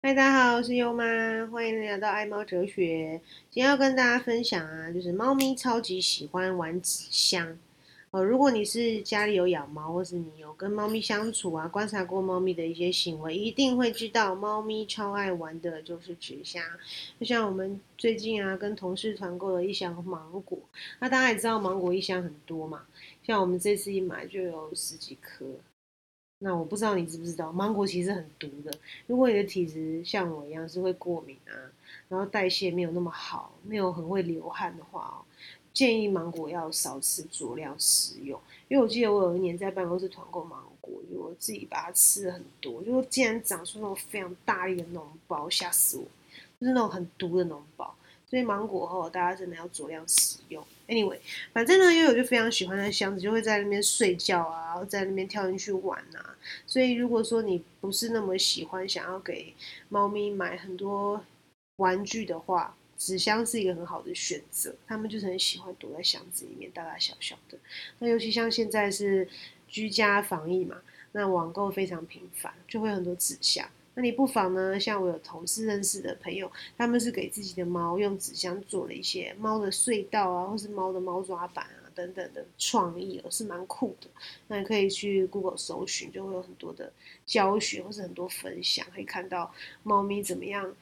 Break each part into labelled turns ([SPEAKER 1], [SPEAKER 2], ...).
[SPEAKER 1] 嗨，大家好，我是优妈，欢迎来到爱猫哲学。今天要跟大家分享啊，就是猫咪超级喜欢玩纸箱。哦，如果你是家里有养猫，或是你有跟猫咪相处啊，观察过猫咪的一些行为，一定会知道，猫咪超爱玩的就是纸箱。就像我们最近啊，跟同事团购了一箱芒果，那大家也知道，芒果一箱很多嘛，像我们这次一买就有十几颗。那我不知道你知不知道，芒果其实很毒的。如果你的体质像我一样是会过敏啊，然后代谢没有那么好，没有很会流汗的话哦，建议芒果要少吃，酌量食用。因为我记得我有一年在办公室团购芒果，就我自己把它吃了很多，就竟然长出那种非常大力的脓包，吓死我！就是那种很毒的脓包。所以芒果后，大家真的要酌量使用。Anyway，反正呢，悠悠就非常喜欢那箱子，就会在那边睡觉啊，然后在那边跳进去玩啊。所以如果说你不是那么喜欢想要给猫咪买很多玩具的话，纸箱是一个很好的选择。他们就是很喜欢躲在箱子里面，大大小小的。那尤其像现在是居家防疫嘛，那网购非常频繁，就会很多纸箱。那你不妨呢？像我有同事认识的朋友，他们是给自己的猫用纸箱做了一些猫的隧道啊，或是猫的猫抓板啊等等的创意，哦是蛮酷的。那你可以去 Google 搜寻，就会有很多的教学或是很多分享，可以看到猫咪怎么样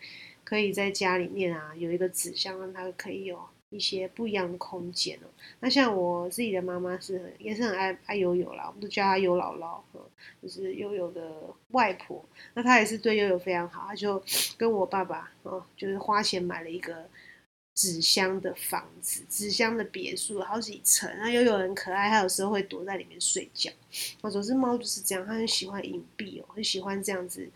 [SPEAKER 1] 可以在家里面啊有一个纸箱，让它可以有。一些不一样的空间哦。那像我自己的妈妈是也是很爱爱悠悠啦，我们都叫她悠姥姥，就是悠悠的外婆。那她也是对悠悠非常好，她就跟我爸爸哦，就是花钱买了一个纸箱的房子，纸箱的别墅，好几层。那悠悠很可爱，它有时候会躲在里面睡觉。那，总之猫就是这样，它很喜欢隐蔽哦，很喜欢这样子。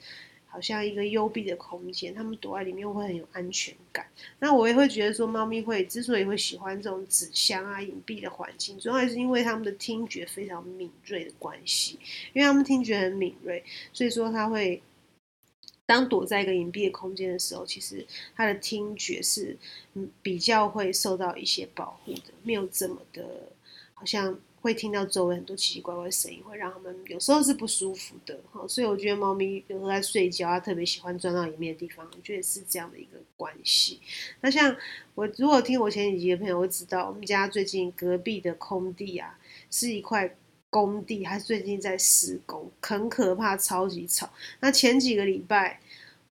[SPEAKER 1] 好像一个幽闭的空间，它们躲在里面会很有安全感。那我也会觉得说，猫咪会之所以会喜欢这种纸箱啊、隐蔽的环境，主要还是因为它们的听觉非常敏锐的关系。因为它们听觉很敏锐，所以说它会当躲在一个隐蔽的空间的时候，其实它的听觉是嗯比较会受到一些保护的，没有这么的，好像。会听到周围很多奇奇怪怪的声音，会让他们有时候是不舒服的哈。所以我觉得猫咪有时候在睡觉，它特别喜欢钻到里面的地方，我觉得是这样的一个关系。那像我如果听我前几集的朋友会知道，我们家最近隔壁的空地啊，是一块工地，它最近在施工，很可怕，超级吵。那前几个礼拜，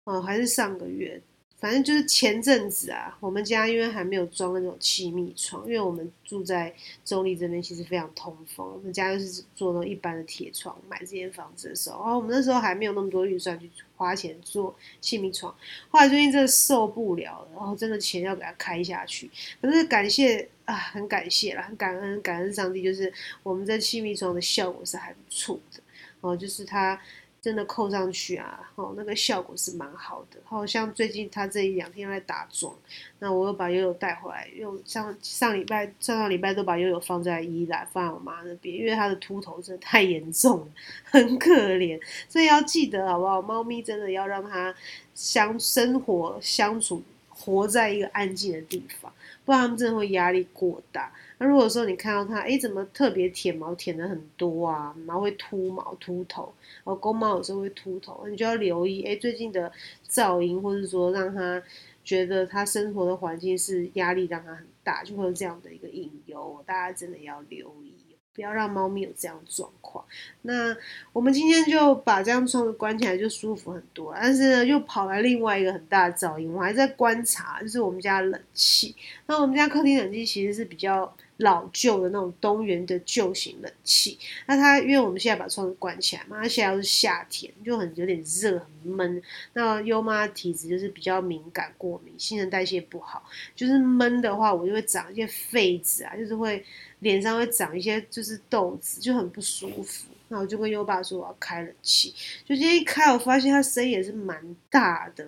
[SPEAKER 1] 哦，还是上个月。反正就是前阵子啊，我们家因为还没有装那种气密窗，因为我们住在中立这边，其实非常通风。我们家就是做那种一般的铁窗。买这间房子的时候，然后我们那时候还没有那么多预算去花钱做气密窗。后来最近真的受不了了，然后真的钱要给它开下去。可是感谢啊，很感谢啦，很感恩感恩上帝，就是我们这气密窗的效果是还不错的哦，就是它。真的扣上去啊，哦，那个效果是蛮好的。好像最近他这一两天在打桩，那我又把悠悠带回来，又上上礼拜、上上礼拜都把悠悠放在依兰，放在我妈那边，因为它的秃头真的太严重了，很可怜。所以要记得好不好？猫咪真的要让它相生活相处，活在一个安静的地方，不然它们真的会压力过大。那如果说你看到它，哎，怎么特别舔毛舔的很多啊？毛会秃毛秃头，然后公猫有时候会秃头，你就要留意，哎，最近的噪音，或者说让它觉得它生活的环境是压力让它很大，就会有这样的一个隐忧，大家真的要留意。不要让猫咪有这样状况。那我们今天就把这样窗子关起来，就舒服很多。但是呢，又跑来另外一个很大的噪音，我还在观察，就是我们家冷气。那我们家客厅冷气其实是比较老旧的那种东元的旧型冷气。那它因为我们现在把窗子关起来嘛，它现在又是夏天，就很有点热很闷。那优妈体质就是比较敏感过敏，新陈代谢不好，就是闷的话，我就会长一些痱子啊，就是会。脸上会长一些就是痘子，就很不舒服。那我就跟优爸说我要开冷气，就今天一开，我发现它声音也是蛮大的，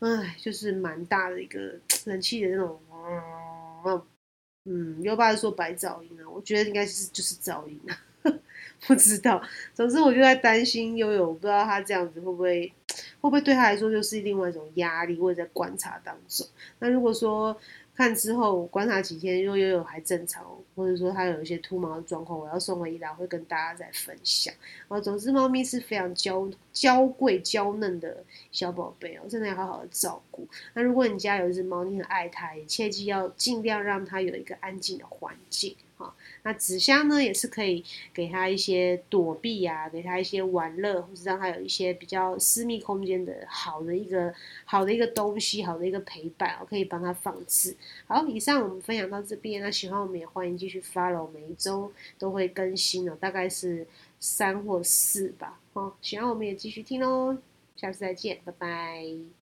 [SPEAKER 1] 哎，就是蛮大的一个冷气的那种，嗯，嗯，优爸说白噪音啊，我觉得应该是就是噪音啊，不知道。总之我就在担心悠悠，我不知道他这样子会不会会不会对他来说就是另外一种压力，或者在观察当中。那如果说。看之后观察几天，如果有有还正常，或者说它有一些秃毛的状况，我要送回医疗会跟大家再分享。哦，总之猫咪是非常娇娇贵娇嫩的小宝贝哦，真的要好好的照顾。那如果你家有一只猫，你很爱它，也切记要尽量让它有一个安静的环境。那纸箱呢，也是可以给他一些躲避啊，给他一些玩乐，或者让他有一些比较私密空间的好的一个好的一个东西，好的一个陪伴，我可以帮他放置。好，以上我们分享到这边，那喜欢我们也欢迎继续 follow，每一周都会更新哦，大概是三或四吧。好，喜欢我们也继续听喽，下次再见，拜拜。